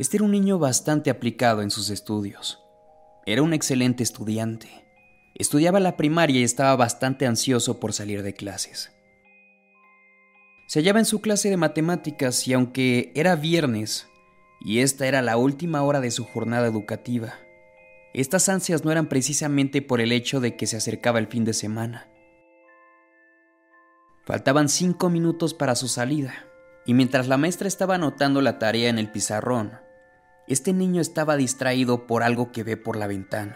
Este era un niño bastante aplicado en sus estudios. Era un excelente estudiante. Estudiaba la primaria y estaba bastante ansioso por salir de clases. Se hallaba en su clase de matemáticas y aunque era viernes y esta era la última hora de su jornada educativa, estas ansias no eran precisamente por el hecho de que se acercaba el fin de semana. Faltaban cinco minutos para su salida, y mientras la maestra estaba anotando la tarea en el pizarrón, este niño estaba distraído por algo que ve por la ventana.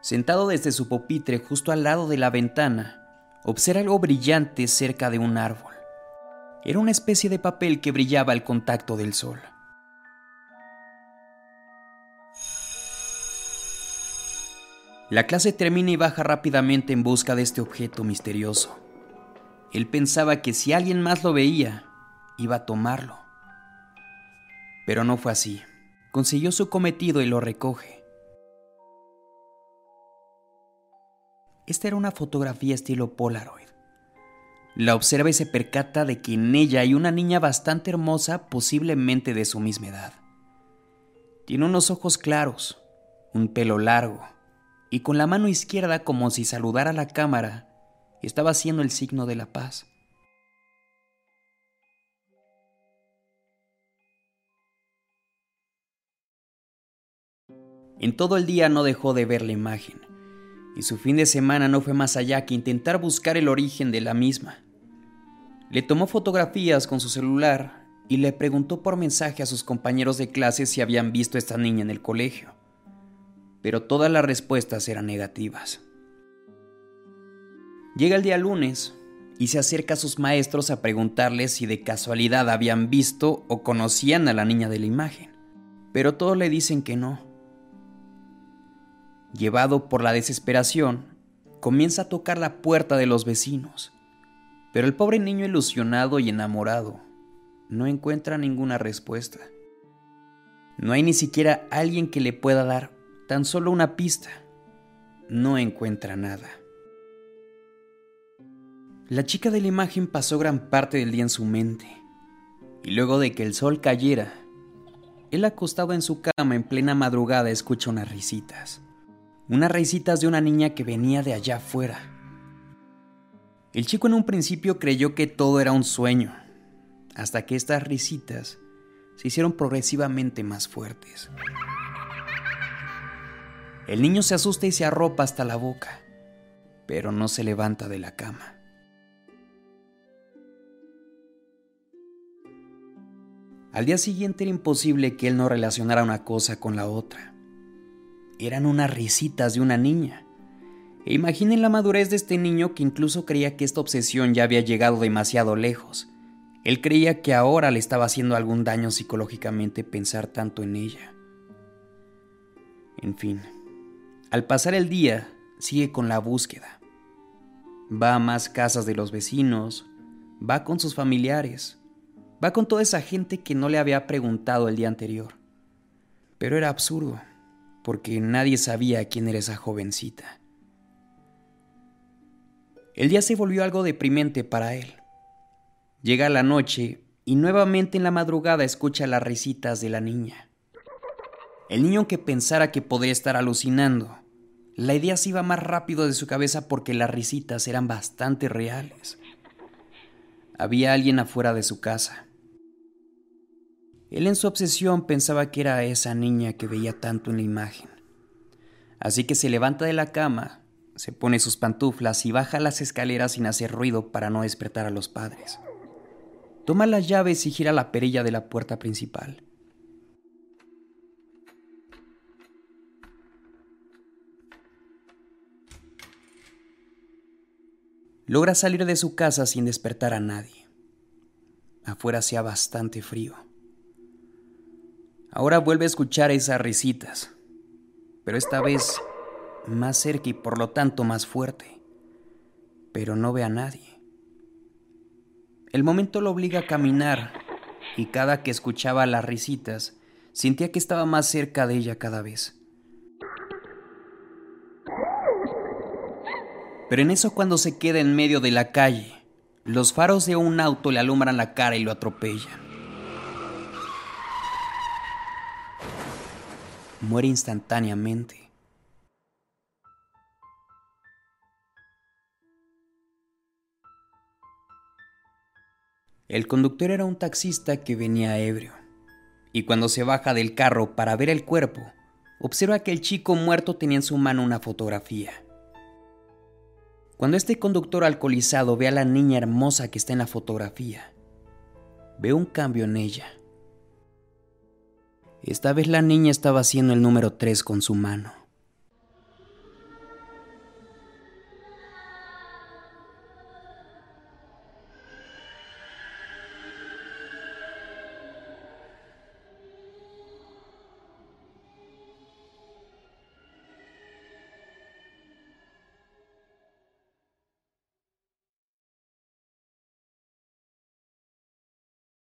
Sentado desde su pupitre justo al lado de la ventana, observa algo brillante cerca de un árbol. Era una especie de papel que brillaba al contacto del sol. La clase termina y baja rápidamente en busca de este objeto misterioso. Él pensaba que si alguien más lo veía, iba a tomarlo. Pero no fue así. Consiguió su cometido y lo recoge. Esta era una fotografía estilo Polaroid. La observa y se percata de que en ella hay una niña bastante hermosa, posiblemente de su misma edad. Tiene unos ojos claros, un pelo largo, y con la mano izquierda como si saludara a la cámara, estaba haciendo el signo de la paz. En todo el día no dejó de ver la imagen, y su fin de semana no fue más allá que intentar buscar el origen de la misma. Le tomó fotografías con su celular y le preguntó por mensaje a sus compañeros de clase si habían visto a esta niña en el colegio pero todas las respuestas eran negativas. Llega el día lunes y se acerca a sus maestros a preguntarles si de casualidad habían visto o conocían a la niña de la imagen, pero todos le dicen que no. Llevado por la desesperación, comienza a tocar la puerta de los vecinos, pero el pobre niño ilusionado y enamorado no encuentra ninguna respuesta. No hay ni siquiera alguien que le pueda dar tan solo una pista. No encuentra nada. La chica de la imagen pasó gran parte del día en su mente, y luego de que el sol cayera, él acostado en su cama en plena madrugada escucha unas risitas, unas risitas de una niña que venía de allá afuera. El chico en un principio creyó que todo era un sueño, hasta que estas risitas se hicieron progresivamente más fuertes. El niño se asusta y se arropa hasta la boca, pero no se levanta de la cama. Al día siguiente era imposible que él no relacionara una cosa con la otra. Eran unas risitas de una niña. E imaginen la madurez de este niño que incluso creía que esta obsesión ya había llegado demasiado lejos. Él creía que ahora le estaba haciendo algún daño psicológicamente pensar tanto en ella. En fin, al pasar el día, sigue con la búsqueda. Va a más casas de los vecinos, va con sus familiares, va con toda esa gente que no le había preguntado el día anterior. Pero era absurdo, porque nadie sabía quién era esa jovencita. El día se volvió algo deprimente para él. Llega la noche y nuevamente en la madrugada escucha las risitas de la niña. El niño que pensara que podría estar alucinando, la idea se iba más rápido de su cabeza porque las risitas eran bastante reales. Había alguien afuera de su casa. Él en su obsesión pensaba que era esa niña que veía tanto en la imagen. Así que se levanta de la cama, se pone sus pantuflas y baja las escaleras sin hacer ruido para no despertar a los padres. Toma las llaves y gira la perilla de la puerta principal. Logra salir de su casa sin despertar a nadie. Afuera hacía bastante frío. Ahora vuelve a escuchar esas risitas, pero esta vez más cerca y por lo tanto más fuerte. Pero no ve a nadie. El momento lo obliga a caminar y cada que escuchaba las risitas sentía que estaba más cerca de ella cada vez. Pero en eso cuando se queda en medio de la calle, los faros de un auto le alumbran la cara y lo atropellan. Muere instantáneamente. El conductor era un taxista que venía ebrio, y cuando se baja del carro para ver el cuerpo, observa que el chico muerto tenía en su mano una fotografía. Cuando este conductor alcoholizado ve a la niña hermosa que está en la fotografía, ve un cambio en ella. Esta vez la niña estaba haciendo el número 3 con su mano.